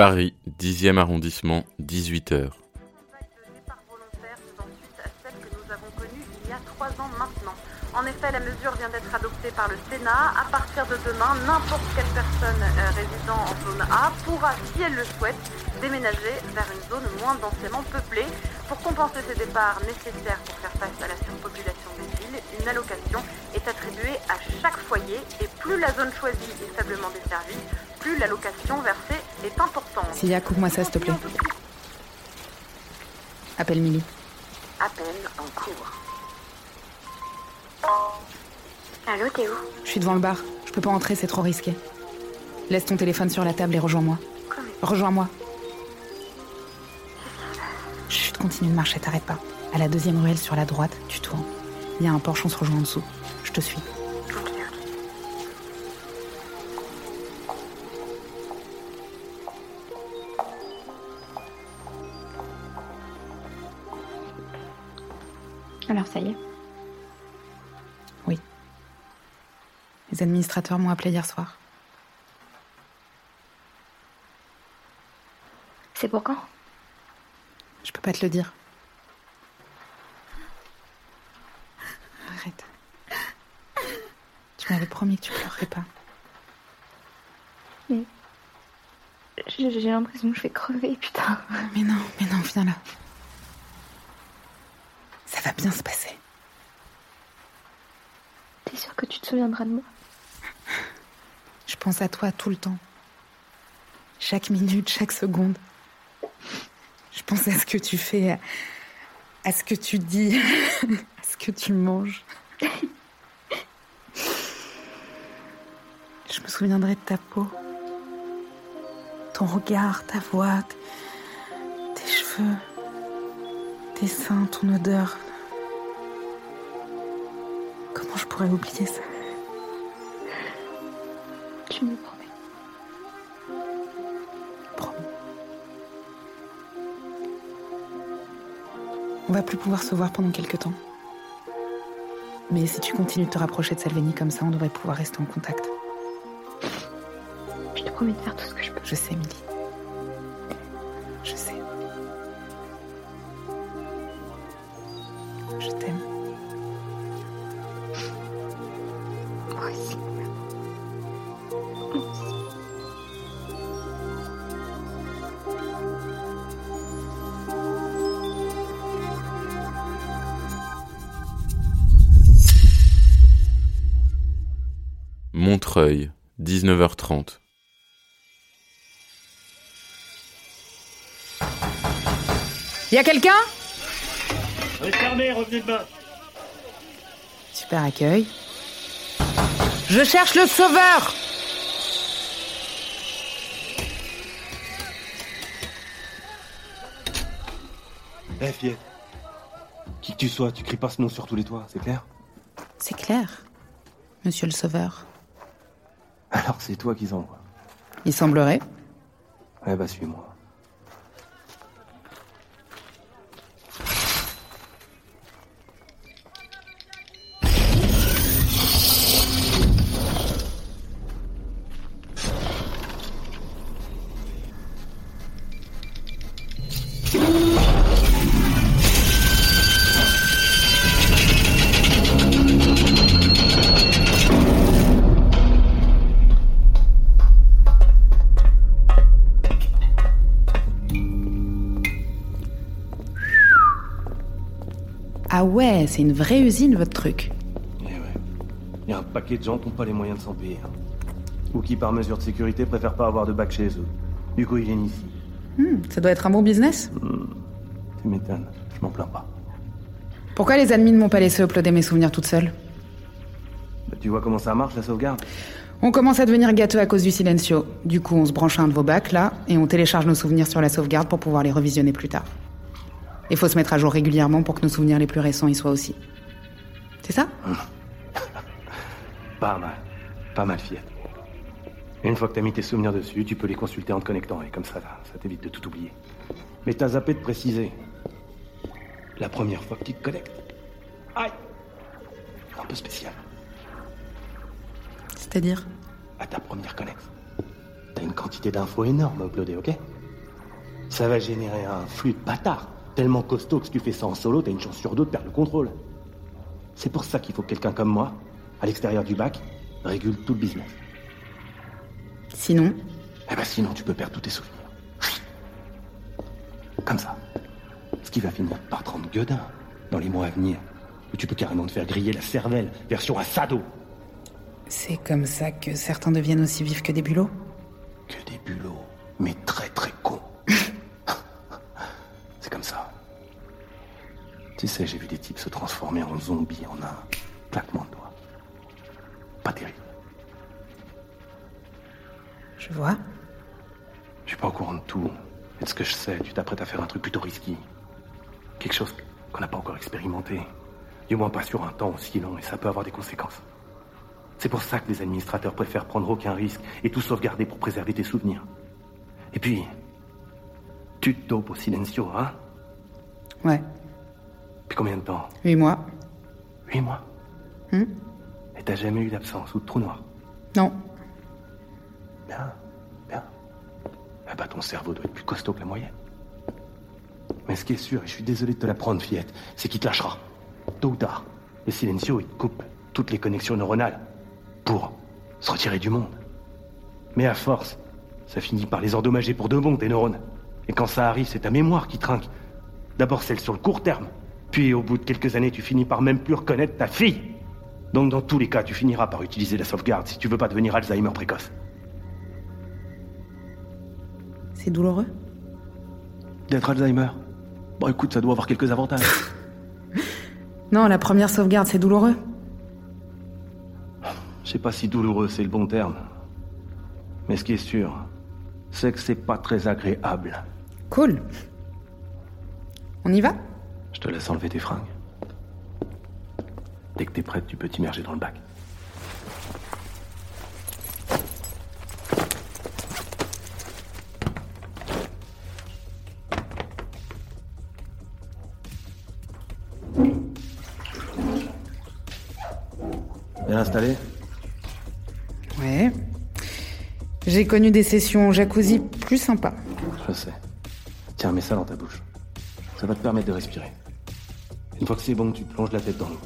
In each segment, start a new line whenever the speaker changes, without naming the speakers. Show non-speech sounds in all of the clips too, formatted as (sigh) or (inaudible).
Paris, 10e arrondissement, 18h.
En effet, la mesure vient d'être adoptée par le Sénat. À partir de demain, n'importe quelle personne euh, résidant en zone A pourra, si elle le souhaite, déménager vers une zone moins densément peuplée. Pour compenser ces départs nécessaires pour faire face à la surpopulation des villes, une allocation est attribuée à chaque foyer et plus la zone choisie est faiblement desservie, plus l'allocation versée est importante.
Silia, coupe-moi ça, s'il te plaît. Appelle Milly.
Appel en cours. Allô, t'es où?
Je suis devant le bar. Je peux pas entrer, c'est trop risqué. Laisse ton téléphone sur la table et rejoins-moi. Rejoins-moi. Chut, continue de marcher, t'arrêtes pas. À la deuxième ruelle sur la droite, tu tournes. Il y a un porche, on se rejoint en dessous. Je te suis.
Alors ça y est.
Oui. Les administrateurs m'ont appelé hier soir.
C'est pour quand?
Je peux pas te le dire. Arrête. Tu m'avais promis que tu pleurerais pas.
Mais. J'ai j'ai l'impression que je vais crever, putain.
Mais non, mais non, viens là. Ça va bien se passer.
T'es sûr que tu te souviendras de moi?
Je pense à toi tout le temps. Chaque minute, chaque seconde. Je pense à ce que tu fais, à, à ce que tu dis, (laughs) à ce que tu manges. Je me souviendrai de ta peau, ton regard, ta voix, tes cheveux, tes seins, ton odeur. Comment je pourrais oublier ça
Tu me promets.
Promis. On va plus pouvoir se voir pendant quelques temps. Mais si tu continues de te rapprocher de Salvini comme ça, on devrait pouvoir rester en contact.
Je te promets de faire tout ce que je peux.
Je sais, Milly. Je sais. Je t'aime.
Montreuil, 19h30.
Y a quelqu'un?
Fermé, revenez demain.
Super accueil. Je cherche le sauveur
Eh, fillette. Qui que tu sois, tu cries pas ce nom sur tous les toits, c'est clair?
C'est clair, monsieur le sauveur.
Alors c'est toi qu'ils envoient.
Il semblerait.
Eh bah, suis-moi.
Ah ouais, c'est une vraie usine votre truc.
Eh ouais. Il y a un paquet de gens qui n'ont pas les moyens de s'en payer. hein. Ou qui, par mesure de sécurité, préfèrent pas avoir de bac chez eux. Du coup, ils viennent ici.
Hmm, ça doit être un bon business.
Tu m'étonnes. Je m'en plains pas.
Pourquoi les admins ne m'ont pas laissé uploader mes souvenirs toute seule?
Bah, tu vois comment ça marche, la sauvegarde?
On commence à devenir gâteux à cause du silencio. Du coup, on se branche à un de vos bacs, là, et on télécharge nos souvenirs sur la sauvegarde pour pouvoir les revisionner plus tard. Il faut se mettre à jour régulièrement pour que nos souvenirs les plus récents y soient aussi. C'est ça?
Pas mal. Pas mal, fillette. Une fois que t'as mis tes souvenirs dessus, tu peux les consulter en te connectant, et comme ça, ça t'évite de tout oublier. Mais t'as zappé de préciser. La première fois que tu te connectes. Aïe Un peu spécial.
C'est-à-dire?
À ta première connexe. T'as une quantité d'infos énorme à uploader, ok? Ça va générer un flux de bâtard. Tellement costaud que si tu fais ça en solo, t'as une chance sur deux de perdre le contrôle. C'est pour ça qu'il faut que quelqu'un comme moi, à l'extérieur du bac, régule tout le business.
Sinon,
Eh ben sinon, tu peux perdre tous tes souvenirs. Comme ça. Ce qui va finir par te rendre gueudin dans les mois à venir. Où tu peux carrément te faire griller la cervelle, version assado.
c'est comme ça que certains deviennent aussi vifs que des bulots
Que des bulots, mais très très comme ça. Tu sais, j'ai vu des types se transformer en zombies en un claquement de doigts. Pas terrible.
Je vois.
Je suis pas au courant de tout. Et de ce que je sais, tu t'apprêtes à faire un truc plutôt risqué. Quelque chose qu'on n'a pas encore expérimenté. Du moins pas sur un temps aussi long, et ça peut avoir des conséquences. C'est pour ça que les administrateurs préfèrent prendre aucun risque et tout sauvegarder pour préserver tes souvenirs. Et puis, tu te dopes au silencio, hein?
Ouais.
Puis combien de temps
Huit mois.
Huit mois.
Hmm
Et t'as jamais eu d'absence ou de trou noir
Non.
Bien, bien. Ah bah ton cerveau doit être plus costaud que la moyenne. Mais ce qui est sûr, et je suis désolé de te l'apprendre, fillette, c'est qu'il te lâchera. Tôt ou tard. Le silencio, il te coupe toutes les connexions neuronales pour se retirer du monde. Mais à force, ça finit par les endommager pour de bon, tes neurones. Et quand ça arrive, c'est ta mémoire qui trinque. D'abord celle sur le court terme, puis au bout de quelques années, tu finis par même plus reconnaître ta fille. Donc dans tous les cas, tu finiras par utiliser la sauvegarde si tu veux pas devenir Alzheimer précoce.
C'est douloureux?
D'être Alzheimer? Bon, écoute, ça doit avoir quelques avantages. (laughs)
Non, la première sauvegarde, c'est douloureux.
Je sais pas si douloureux c'est le bon terme. Mais ce qui est sûr, c'est que c'est pas très agréable.
Cool. On y va?
Je te laisse enlever tes fringues. Dès que t'es prête, tu peux t'immerger dans le bac. Bien installé?
Ouais. J'ai connu des sessions jacuzzi plus sympas.
Je sais. Tiens, mets ça dans ta bouche. Ça va te permettre de respirer. Une fois que c'est bon, tu plonges la tête dans l'eau.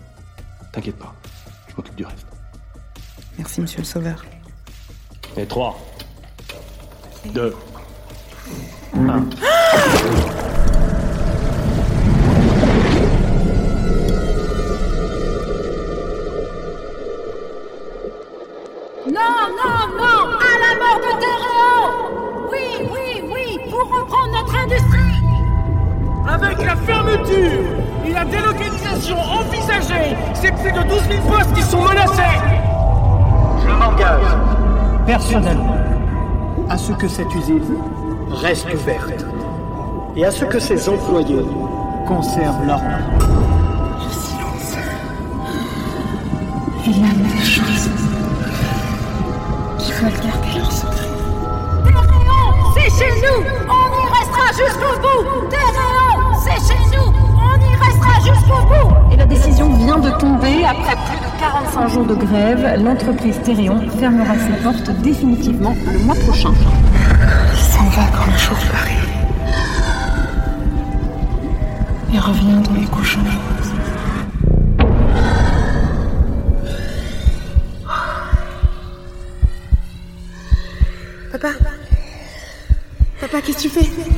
T'inquiète pas, je m'occupe du reste.
Merci, monsieur le sauveur.
Et 3, 2, 1.
Avec la fermeture et la délocalisation envisagée, c'est plus de 12 000 postes qui sont menacés
Je m'engage personnellement à ce que cette usine reste ouverte et à ce que ses employés conservent leur nom.
Le silence. Il y a des choses qui veulent garder leur secret. C'est chez nous On y restera jusqu'au bout
100 jours de grève, l'entreprise Théréon fermera ses portes définitivement le mois prochain.
Il s'en va quand le jour paraît.
Et revient dans les couches Papa Papa, qu'est-ce que tu fais?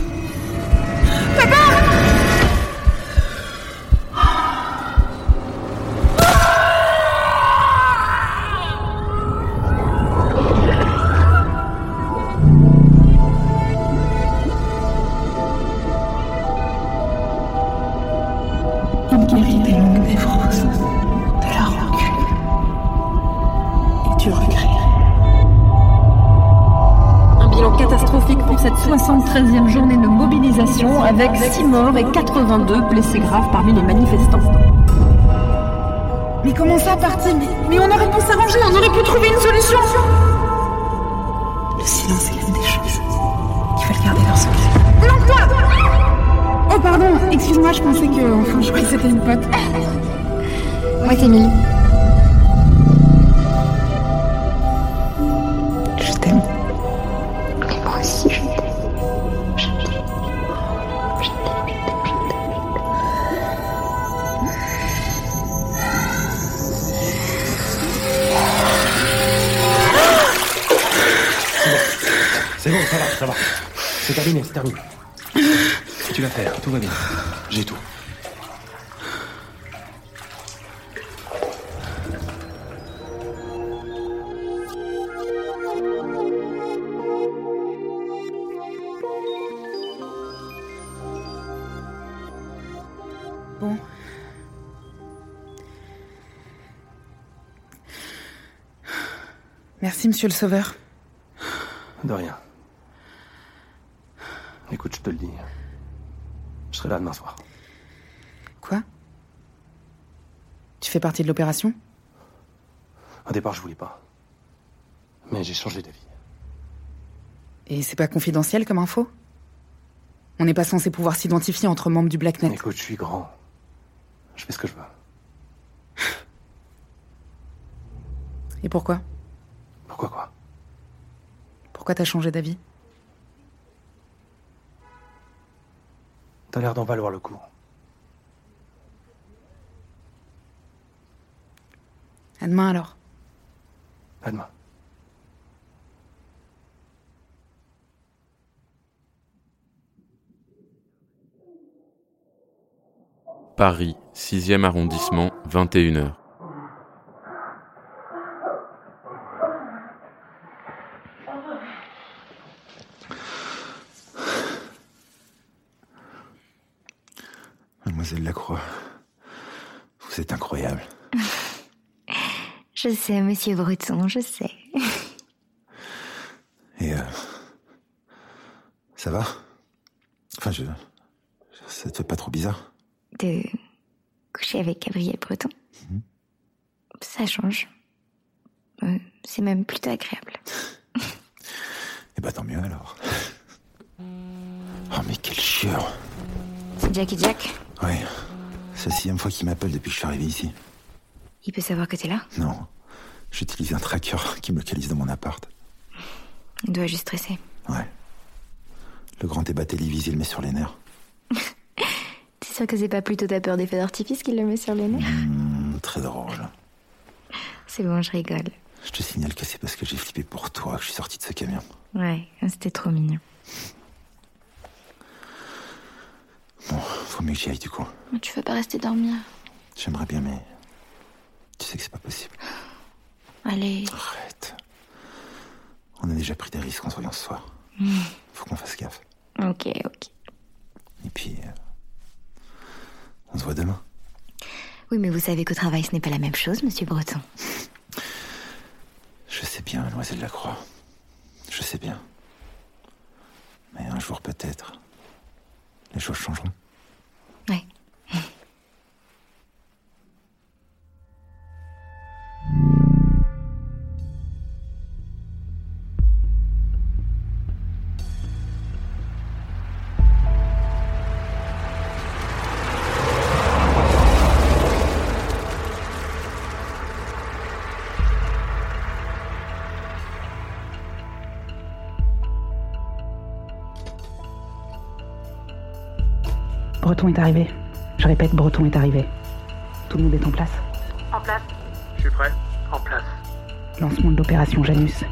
Morts et 82 blessés graves parmi les manifestants.
Mais comment ça, parti mais, mais on aurait pu s'arranger, on aurait pu trouver une solution Le silence est l'une des choses qui veulent garder leur secret. Planque-toi Oh pardon, excuse-moi, je pensais que... Enfin, je croyais que c'était une pote.
Moi, c'est Emily.
Ça va. C'est terminé, c'est terminé. Tu vas faire, tout va bien. J'ai tout.
Bon. Merci, monsieur le sauveur.
De rien. Écoute, je te le dis. Je serai là demain soir.
Quoi? Tu fais partie de l'opération?
Au départ, je voulais pas. Mais j'ai changé d'avis.
Et c'est pas confidentiel comme info? On n'est pas censé pouvoir s'identifier entre membres du Blacknet.
Écoute, je suis grand. Je fais ce que je veux.
Et pourquoi?
Pourquoi quoi?
Pourquoi t'as changé d'avis?
T'as l'air d'en valoir le coup.
À demain alors.
À demain.
Paris, 6e arrondissement, 21h.
Mademoiselle Lacroix, vous êtes incroyable.
Je sais, monsieur Breton, je sais. (laughs)
Et euh, ça va? Enfin, je, ça te fait pas trop bizarre?
De coucher avec Gabriel Breton. Ça change. Euh, c'est même plutôt agréable. (laughs)
Eh bah tant mieux alors. Oh mais quel chieur
C'est Jackie Jack?
Ouais, c'est la sixième fois qu'il m'appelle depuis que je suis arrivé ici.
Il peut savoir que t'es là?
Non, j'utilise un tracker (laughs) qui me localise dans mon appart.
Il doit juste stresser.
Ouais. Le grand débat télévisé le met sur les nerfs. (laughs)
T'es sûr que c'est pas plutôt ta peur des feux d'artifice qui le met sur les nerfs
Hmm, très drôle. (laughs)
C'est bon, je rigole.
Je te signale que c'est parce que j'ai flippé pour toi que je suis sorti de ce camion.
Ouais, c'était trop mignon.
Bon, faut mieux que j'y aille du coup.
Tu veux pas rester dormir?
J'aimerais bien, mais tu sais que c'est pas possible. (gasps)
Allez.
Arrête. On a déjà pris des risques en se voyant ce soir.
Hmm.
Faut qu'on fasse gaffe.
Ok, ok.
Et puis, euh, on se voit demain.
Oui, mais vous savez qu'au travail, ce n'est pas la même chose, monsieur Breton.
Je sais bien, mademoiselle Lacroix. Je sais bien. Mais un jour peut-être, les choses changeront.
Breton est arrivé. Je répète, Breton est arrivé. Tout le monde est en place.
En place.
Je suis prêt. En place.
Lancement de l'opération Janus.